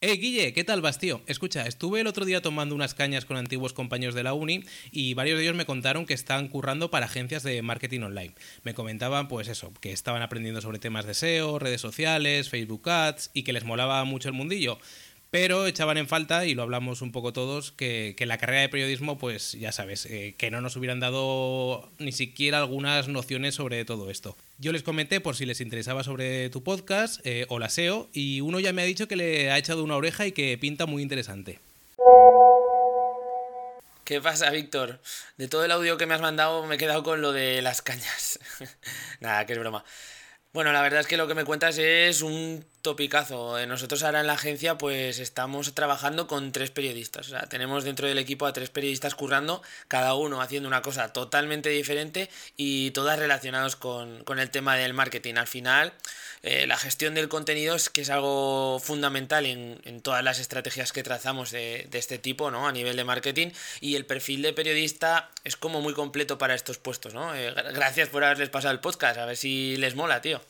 Eh, Guille, ¿qué tal vas, tío? Escucha, estuve el otro día tomando unas cañas con antiguos compañeros de la uni y varios de ellos me contaron que están currando para agencias de marketing online. Me comentaban, pues eso, que estaban aprendiendo sobre temas de SEO, redes sociales, Facebook Ads y que les molaba mucho el mundillo. Pero echaban en falta, y lo hablamos un poco todos, que, la carrera de periodismo, pues ya sabes, eh, que no nos hubieran dado ni siquiera algunas nociones sobre todo esto. Yo les comenté por si les interesaba sobre tu podcast eh, o la SEO, y uno ya me ha dicho que le ha echado una oreja y que pinta muy interesante. ¿Qué pasa, Víctor? De todo el audio que me has mandado me he quedado con lo de las cañas. Nada, que es broma. Bueno, la verdad es que lo que me cuentas es un topicazo. Eh, nosotros ahora en la agencia pues estamos trabajando con tres periodistas. O sea, tenemos dentro del equipo a tres periodistas currando, cada uno haciendo una cosa totalmente diferente y todas relacionadas con, el tema del marketing. Al final, eh, la gestión del contenido es que es algo fundamental en, todas las estrategias que trazamos de, este tipo, ¿no? A nivel de marketing. Y el perfil de periodista es como muy completo para estos puestos, ¿no? Eh, gracias por haberles pasado el podcast. A ver si les mola, tío.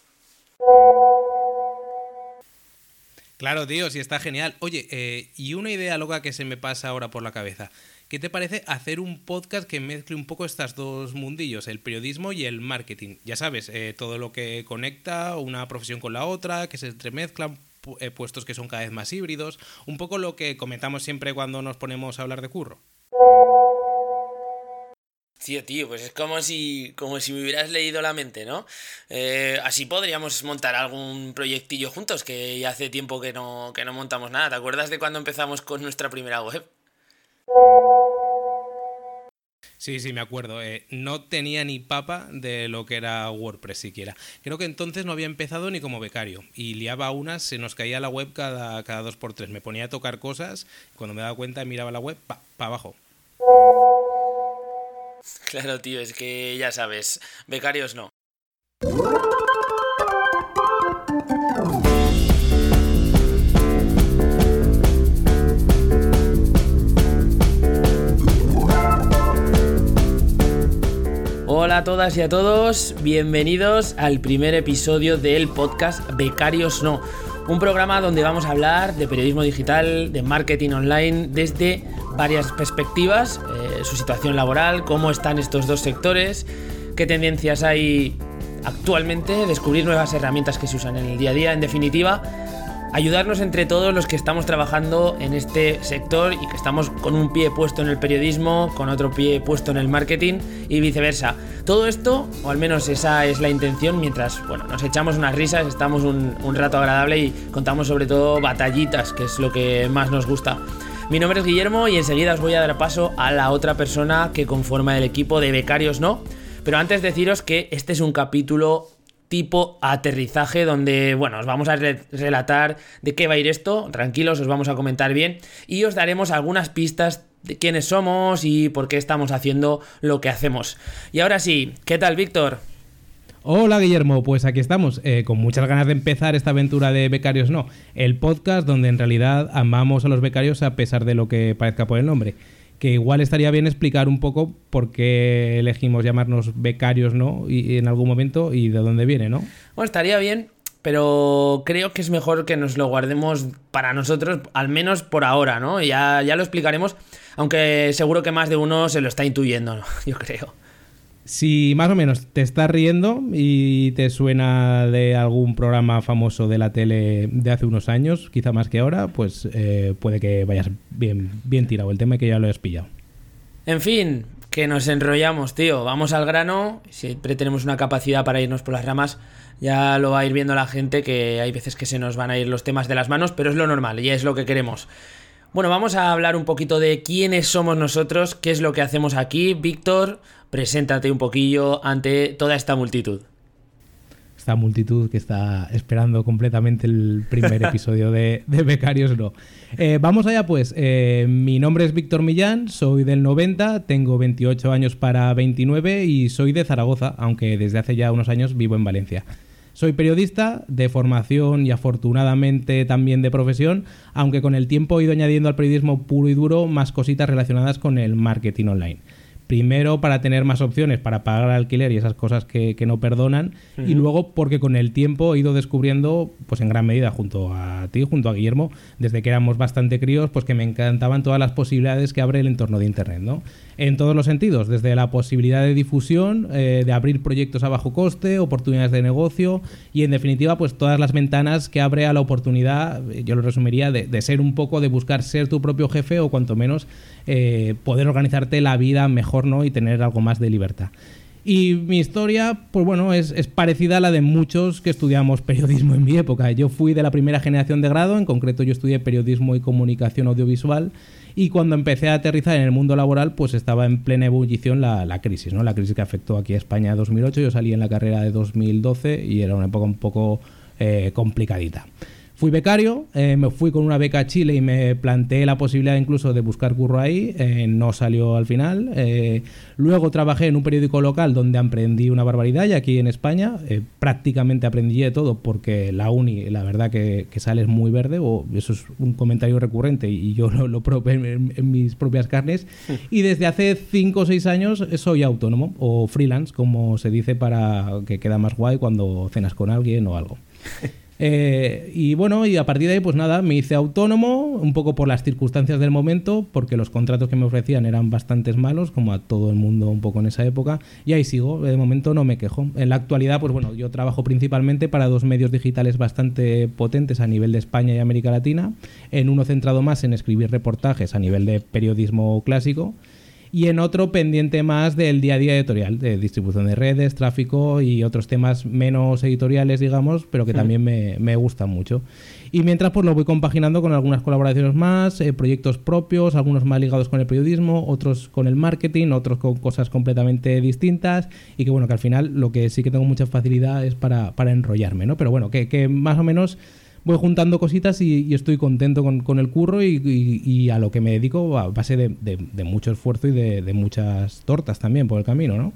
Claro, tío, sí está genial. Oye, eh, y una idea loca que se me pasa ahora por la cabeza. ¿Qué te parece hacer un podcast que mezcle un poco estos dos mundillos, el periodismo y el marketing? Ya sabes, eh, todo lo que conecta una profesión con la otra, que se entremezclan, eh, puestos que son cada vez más híbridos, un poco lo que comentamos siempre cuando nos ponemos a hablar de curro. Tío, tío, pues es como si, como si me hubieras leído la mente, ¿no? Eh, así podríamos montar algún proyectillo juntos, que ya hace tiempo que no, que no montamos nada. ¿Te acuerdas de cuando empezamos con nuestra primera web? Sí, sí, me acuerdo. Eh, no tenía ni papa de lo que era WordPress siquiera. Creo que entonces no había empezado ni como becario. Y liaba unas, se nos caía la web cada, cada dos por tres. Me ponía a tocar cosas, cuando me daba cuenta miraba la web, pa, pa abajo. Claro, tío, es que ya sabes, becarios no. Hola a todas y a todos, bienvenidos al primer episodio del podcast Becarios No, un programa donde vamos a hablar de periodismo digital, de marketing online desde varias perspectivas, eh, su situación laboral, cómo están estos dos sectores, qué tendencias hay actualmente, descubrir nuevas herramientas que se usan en el día a día, en definitiva, ayudarnos entre todos los que estamos trabajando en este sector y que estamos con un pie puesto en el periodismo, con otro pie puesto en el marketing y viceversa. Todo esto, o al menos esa es la intención, mientras bueno, nos echamos unas risas, estamos un, rato agradable y contamos sobre todo batallitas, que es lo que más nos gusta. Mi nombre es Guillermo y enseguida os voy a dar paso a la otra persona que conforma el equipo de Becarios No. Pero antes deciros que este es un capítulo tipo aterrizaje donde, bueno, os vamos a relatar de qué va a ir esto, tranquilos, os vamos a comentar bien y os daremos algunas pistas de quiénes somos y por qué estamos haciendo lo que hacemos. Y ahora sí, ¿qué tal, Víctor? Hola Guillermo, pues aquí estamos, eh, con muchas ganas de empezar esta aventura de Becarios No, el podcast donde en realidad amamos a los becarios a pesar de lo que parezca por el nombre. Que igual estaría bien explicar un poco por qué elegimos llamarnos becarios no y, en algún momento y de dónde viene, ¿no? Bueno, estaría bien, pero creo que es mejor que nos lo guardemos para nosotros, al menos por ahora, ¿no? Ya, ya lo explicaremos, aunque seguro que más de uno se lo está intuyendo, ¿no? Yo creo. Si más o menos te estás riendo y te suena de algún programa famoso de la tele de hace unos años, quizá más que ahora, pues eh, puede que vayas bien, bien tirado el tema y que ya lo hayas pillado. En fin, que nos enrollamos, tío. Vamos al grano. Siempre tenemos una capacidad para irnos por las ramas. Ya lo va a ir viendo la gente que hay veces que se nos van a ir los temas de las manos, pero es lo normal y es lo que queremos. Bueno, vamos a hablar un poquito de quiénes somos nosotros, qué es lo que hacemos aquí. Víctor, preséntate un poquillo ante toda esta multitud. Esta multitud que está esperando completamente el primer episodio de, Becarios No. Eh, vamos allá pues, eh, mi nombre es Víctor Millán, soy del 90, tengo 28 años para 29 y soy de Zaragoza, aunque desde hace ya unos años vivo en Valencia. Soy periodista de formación y afortunadamente también de profesión, aunque con el tiempo he ido añadiendo al periodismo puro y duro más cositas relacionadas con el marketing online. Primero para tener más opciones para pagar alquiler y esas cosas que, no perdonan. Y luego porque con el tiempo he ido descubriendo, pues en gran medida junto a ti, junto a Guillermo, desde que éramos bastante críos, pues que me encantaban todas las posibilidades que abre el entorno de Internet, ¿no? En todos los sentidos, desde la posibilidad de difusión, eh, de abrir proyectos a bajo coste, oportunidades de negocio y en definitiva, pues todas las ventanas que abre a la oportunidad, yo lo resumiría, de, de ser un poco, de buscar ser tu propio jefe o cuanto menos eh, poder organizarte la vida mejor ¿no? y tener algo más de libertad. Y mi historia, pues bueno, es, parecida a la de muchos que estudiamos periodismo en mi época. Yo fui de la primera generación de grado, en concreto yo estudié periodismo y comunicación audiovisual, y cuando empecé a aterrizar en el mundo laboral, pues estaba en plena ebullición la, crisis, ¿no? La crisis que afectó aquí a España en 2008, yo salí en la carrera de 2012 y era una época un poco eh, complicadita. Fui becario, eh, me fui con una beca a Chile y me planteé la posibilidad incluso de buscar curro ahí, eh, no salió al final. Eh, luego trabajé en un periódico local donde aprendí una barbaridad y aquí en España prácticamente aprendí de todo porque la uni, la verdad que, sale es muy verde, o eso es un comentario recurrente y yo lo, lo probé en, en, mis propias carnes. Y desde hace 5 o 6 años soy autónomo o freelance, como se dice para que queda más guay cuando cenas con alguien o algo. Eh, y bueno, y a partir de ahí, pues nada, me hice autónomo, un poco por las circunstancias del momento, porque los contratos que me ofrecían eran bastantes malos, como a todo el mundo un poco en esa época, y ahí sigo, de momento no me quejo. En la actualidad, pues bueno, yo trabajo principalmente para dos medios digitales bastante potentes a nivel de España y América Latina, en uno centrado más en escribir reportajes a nivel de periodismo clásico, y en otro pendiente más del día a día editorial, de distribución de redes, tráfico y otros temas menos editoriales, digamos, pero que también me, me, gustan mucho. Y mientras pues lo voy compaginando con algunas colaboraciones más, eh, proyectos propios, algunos más ligados con el periodismo, otros con el marketing, otros con cosas completamente distintas y que bueno, que al final lo que sí que tengo mucha facilidad es para, para enrollarme, ¿no? Pero bueno, que, que más o menos voy juntando cositas y, estoy contento con, el curro y, a lo que me dedico a base de, mucho esfuerzo y de, muchas tortas también por el camino, ¿no?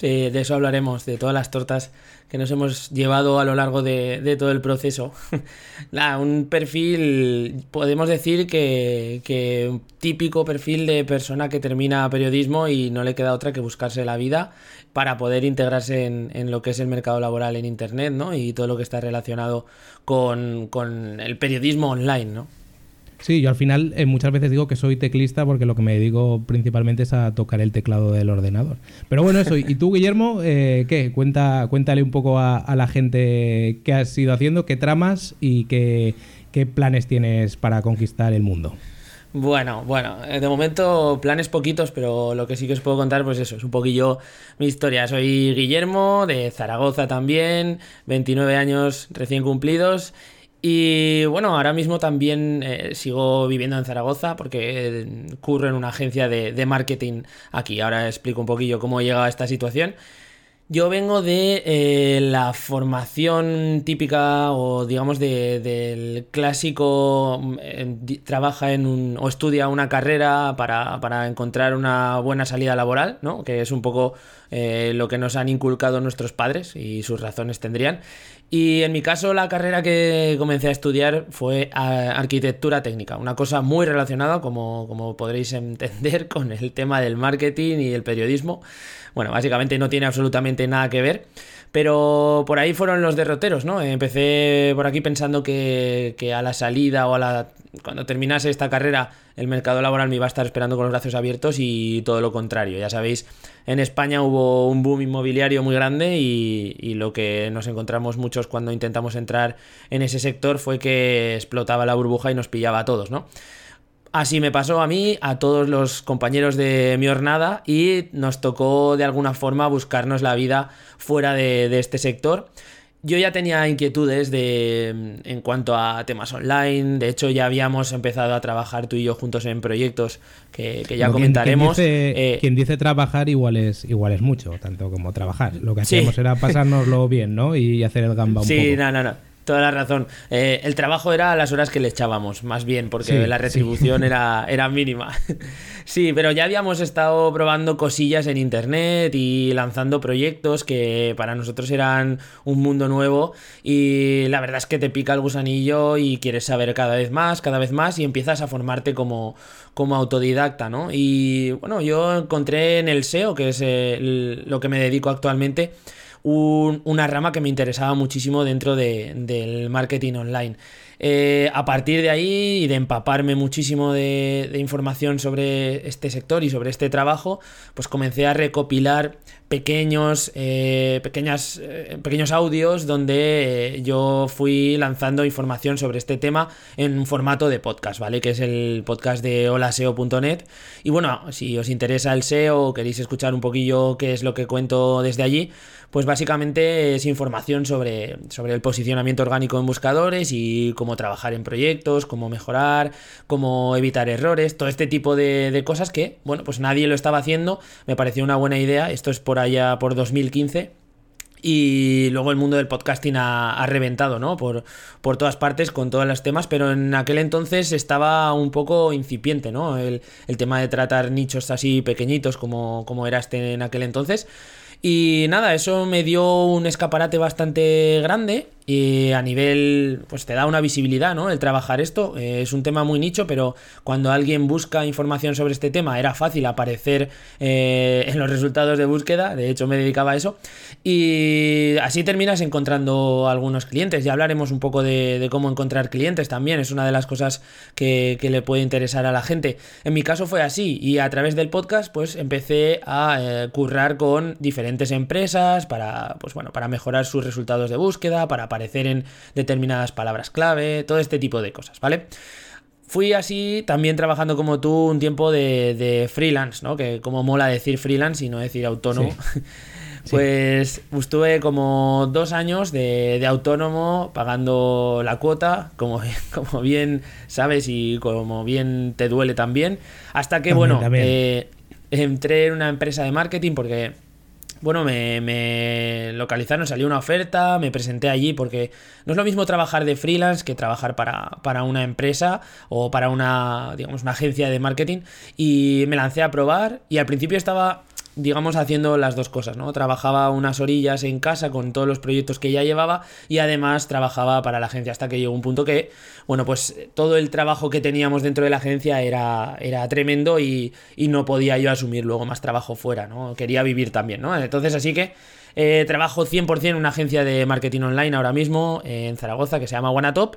De eso hablaremos, de todas las tortas que nos hemos llevado a lo largo de, todo el proceso. un perfil, podemos decir que, que un típico perfil de persona que termina periodismo y no le queda otra que buscarse la vida para poder integrarse en, lo que es el mercado laboral en Internet, ¿no? Y todo lo que está relacionado con, el periodismo online, ¿no? Sí, yo al final eh, muchas veces digo que soy teclista porque lo que me dedico principalmente es a tocar el teclado del ordenador. Pero bueno, eso. ¿Y tú, Guillermo, eh, qué? Cuenta, cuéntale un poco a, la gente qué has ido haciendo, qué tramas y qué planes tienes para conquistar el mundo. Bueno, bueno, eh, de momento planes poquitos, pero lo que sí que os puedo contar, pues eso, es un poquillo mi historia. Soy Guillermo, de Zaragoza también, 29 años recién cumplidos. Y bueno, ahora mismo también eh, sigo viviendo en Zaragoza porque eh, curro en una agencia de, de marketing aquí. Ahora explico un poquillo cómo he llegado a esta situación. Yo vengo de eh, la formación típica o digamos del clásico, mm, trabaja en un, o estudia una carrera para, encontrar una buena salida laboral, ¿no? que es un poco eh, lo que nos han inculcado nuestros padres y sus razones tendrían. Y en mi caso la carrera que comencé a estudiar fue arquitectura técnica, una cosa muy relacionada, como, como podréis entender, con el tema del marketing y el periodismo. Bueno, básicamente no tiene absolutamente nada que ver. Pero por ahí fueron los derroteros, ¿no? Empecé por aquí pensando que, a la salida o a la. cuando terminase esta carrera, el mercado laboral me iba a estar esperando con los brazos abiertos y todo lo contrario. Ya sabéis, en España hubo un boom inmobiliario muy grande y, y lo que nos encontramos muchos cuando intentamos entrar en ese sector fue que explotaba la burbuja y nos pillaba a todos, ¿no? Así me pasó a mí, a todos los compañeros de mi jornada y nos tocó de alguna forma buscarnos la vida fuera de, este sector. Yo ya tenía inquietudes de, en cuanto a temas online, de hecho ya habíamos empezado a trabajar tú y yo juntos en proyectos que, ya comentaremos. Eh, quien dice, trabajar igual es, igual es mucho, tanto como trabajar. Lo que hacíamos era pasárnoslo bien, ¿no? Y hacer el gamba un poco. Sí, no, no, no toda la razón. Eh, el trabajo era a las horas que le echábamos, más bien, porque la retribución era, era mínima. sí, pero ya habíamos estado probando cosillas en internet y lanzando proyectos que para nosotros eran un mundo nuevo y la verdad es que te pica el gusanillo y quieres saber cada vez más, cada vez más y empiezas a formarte como, como autodidacta, ¿no? Y bueno, yo encontré en el SEO, que es lo que me dedico actualmente, una rama que me interesaba muchísimo dentro del marketing online. Eh, a partir de ahí y de empaparme muchísimo de, información sobre este sector y sobre este trabajo, pues comencé a recopilar pequeños, eh, pequeñas, eh, pequeños audios donde yo fui lanzando información sobre este tema en un formato de podcast, ¿vale? Que es el podcast de holaseo.net. Y bueno, si os interesa el SEO o queréis escuchar un poquillo qué es lo que cuento desde allí, pues básicamente es información sobre, sobre el posicionamiento orgánico en buscadores y cómo trabajar en proyectos, cómo mejorar, cómo evitar errores, todo este tipo de, cosas que, bueno, pues nadie lo estaba haciendo, me pareció una buena idea, esto es por allá por 2015. Y luego el mundo del podcasting ha, reventado, ¿no? Por, por, todas partes, con todos los temas, pero en aquel entonces estaba un poco incipiente, ¿no? El, el tema de tratar nichos así pequeñitos como, como era este en aquel entonces. Y nada, eso me dio un escaparate bastante grande y a nivel, pues te da una visibilidad, ¿no? El trabajar esto eh, es un tema muy nicho, pero cuando alguien busca información sobre este tema era fácil aparecer eh, en los resultados de búsqueda, de hecho me dedicaba a eso, y así terminas encontrando algunos clientes. Ya hablaremos un poco de, cómo encontrar clientes también, es una de las cosas que, le puede interesar a la gente. En mi caso fue así, y a través del podcast, pues empecé a eh, currar con diferentes empresas para, pues bueno, para mejorar sus resultados de búsqueda, para aparecer en determinadas palabras clave, todo este tipo de cosas, ¿vale? Fui así también trabajando como tú un tiempo de, freelance, ¿no? Que como mola decir freelance y no decir autónomo. Pues estuve como dos años de, autónomo pagando la cuota, como, como bien sabes y como bien te duele también. Hasta que, bueno, eh, entré en una empresa de marketing porque bueno, me, localizaron, salió una oferta, me presenté allí porque no es lo mismo trabajar de freelance que trabajar para, para, una empresa o para una, digamos, una agencia de marketing. Y me lancé a probar y al principio estaba digamos, haciendo las dos cosas, ¿no? Trabajaba unas orillas en casa con todos los proyectos que ya llevaba y además trabajaba para la agencia hasta que llegó un punto que, bueno, pues todo el trabajo que teníamos dentro de la agencia era, era tremendo y, no podía yo asumir luego más trabajo fuera, ¿no? Quería vivir también, ¿no? Entonces, así que eh, trabajo 100% en una agencia de marketing online ahora mismo en Zaragoza que se llama Wanatop.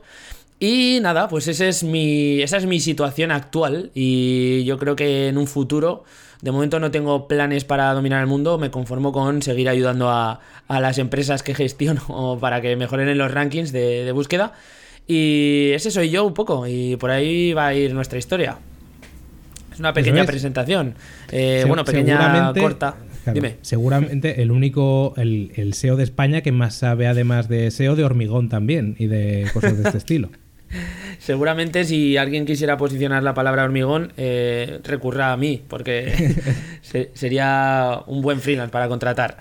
Y nada, pues ese es mi, esa es mi situación actual y yo creo que en un futuro de momento no tengo planes para dominar el mundo, me conformo con seguir ayudando a, las empresas que gestiono para que mejoren en los rankings de, búsqueda. Y ese soy yo un poco, y por ahí va a ir nuestra historia. Es una pequeña presentación. Eh, bueno, pequeña, corta. Dime. Seguramente el único, el, el SEO de España que más sabe además de SEO de hormigón también y de cosas de este estilo. Seguramente si alguien quisiera posicionar la palabra hormigón, eh, recurra a mí, porque sería un buen freelance para contratar.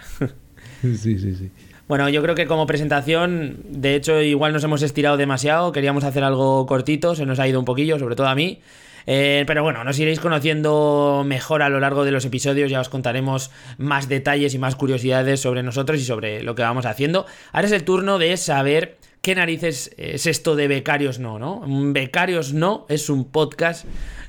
sí, sí, sí. Bueno, yo creo que como presentación, de hecho, igual nos hemos estirado demasiado, queríamos hacer algo cortito, se nos ha ido un poquillo, sobre todo a mí. Eh, pero bueno, nos iréis conociendo mejor a lo largo de los episodios, ya os contaremos más detalles y más curiosidades sobre nosotros y sobre lo que vamos haciendo. Ahora es el turno de saber ¿Qué narices es esto de Becarios No? ¿no? Becarios No es un podcast,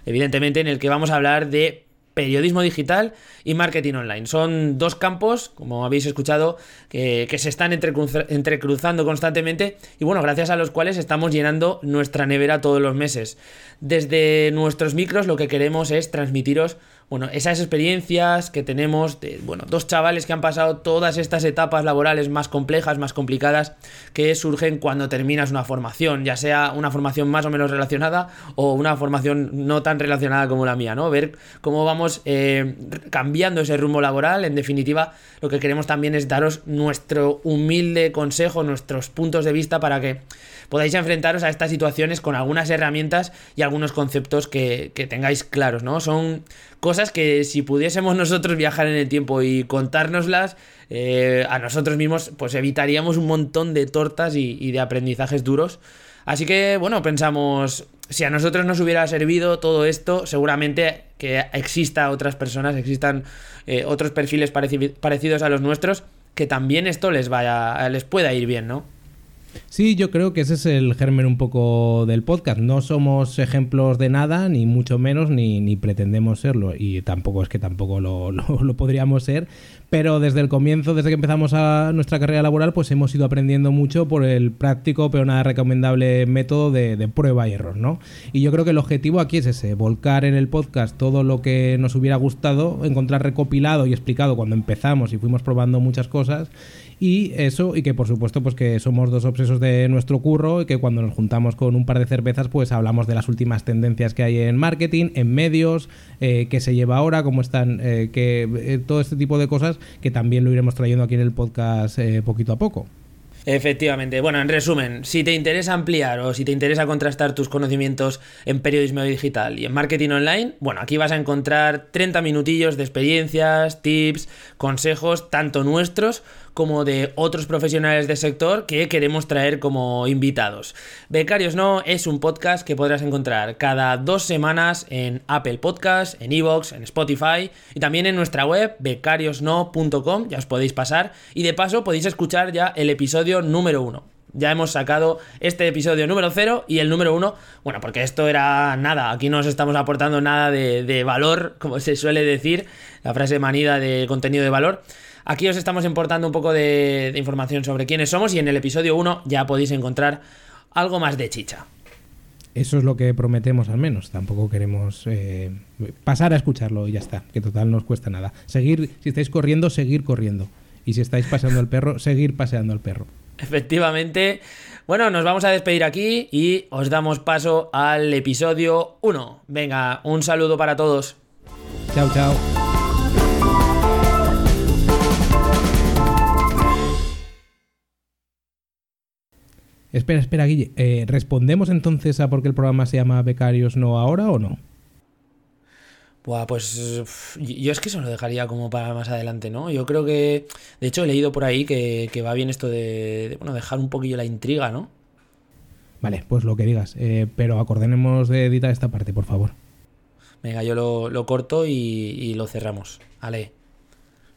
evidentemente, en el que vamos a hablar de periodismo digital y marketing online. Son dos campos, como habéis escuchado, que, se están entrecruzando constantemente y bueno, gracias a los cuales estamos llenando nuestra nevera todos los meses. Desde nuestros micros lo que queremos es transmitiros bueno, esas experiencias que tenemos de, bueno, dos chavales que han pasado todas estas etapas laborales más complejas, más complicadas, que surgen cuando terminas una formación, ya sea una formación más o menos relacionada o una formación no tan relacionada como la mía, ¿no? Ver cómo vamos eh, cambiando ese rumbo laboral, en definitiva, lo que queremos también es daros nuestro humilde consejo, nuestros puntos de vista para que podáis enfrentaros a estas situaciones con algunas herramientas y algunos conceptos que, tengáis claros, ¿no? Son cosas cosas que si pudiésemos nosotros viajar en el tiempo y contárnoslas eh, a nosotros mismos, pues evitaríamos un montón de tortas y, de aprendizajes duros. Así que, bueno, pensamos, si a nosotros nos hubiera servido todo esto, seguramente que exista otras personas, existan eh, otros perfiles parecidos a los nuestros, que también esto les vaya, les pueda ir bien, ¿no? Sí, yo creo que ese es el germen un poco del podcast. No somos ejemplos de nada, ni mucho menos, ni, pretendemos serlo. Y tampoco es que tampoco lo, podríamos ser. Pero desde el comienzo, desde que empezamos a nuestra carrera laboral, pues hemos ido aprendiendo mucho por el práctico, pero nada recomendable método de, de prueba y error, ¿no? Y yo creo que el objetivo aquí es ese, volcar en el podcast todo lo que nos hubiera gustado, encontrar recopilado y explicado cuando empezamos y fuimos probando muchas cosas y eso, y que por supuesto, pues que somos dos obsesos de nuestro curro y que cuando nos juntamos con un par de cervezas, pues hablamos de las últimas tendencias que hay en marketing, en medios, eh, que se lleva ahora, cómo están, eh, que eh, todo este tipo de cosas que también lo iremos trayendo aquí en el podcast poquito a poco. Efectivamente. Bueno, en resumen, si te interesa ampliar o si te interesa contrastar tus conocimientos en periodismo digital y en marketing online, bueno, aquí vas a encontrar 30 minutillos de experiencias, tips, consejos, tanto nuestros como de otros profesionales del sector que queremos traer como invitados. Becarios No es un podcast que podrás encontrar cada dos semanas en Apple Podcast, en Evox, en Spotify y también en nuestra web becariosno.com, ya os podéis pasar y de paso podéis escuchar ya el episodio número uno. Ya hemos sacado este episodio número 0 y el número 1. Bueno, porque esto era nada. Aquí no os estamos aportando nada de, valor, como se suele decir, la frase manida de contenido de valor. Aquí os estamos importando un poco de, información sobre quiénes somos y en el episodio 1 ya podéis encontrar algo más de chicha. Eso es lo que prometemos al menos. Tampoco queremos eh, pasar a escucharlo y ya está, que total no os cuesta nada. Seguir, si estáis corriendo, seguir corriendo. Y si estáis paseando el perro, seguir paseando el perro. Efectivamente. Bueno, nos vamos a despedir aquí y os damos paso al episodio 1. Venga, un saludo para todos. Chao, chao. Espera, espera, Guille. Eh, ¿Respondemos entonces a por qué el programa se llama Becarios no ahora o no? Buah, pues yo es que eso lo dejaría como para más adelante, ¿no? Yo creo que, de hecho, he leído por ahí que, va bien esto de, bueno, dejar un poquillo la intriga, ¿no? Vale, pues lo que digas. Eh, pero acordémonos de editar esta parte, por favor. Venga, yo lo, corto y, y lo cerramos. Vale.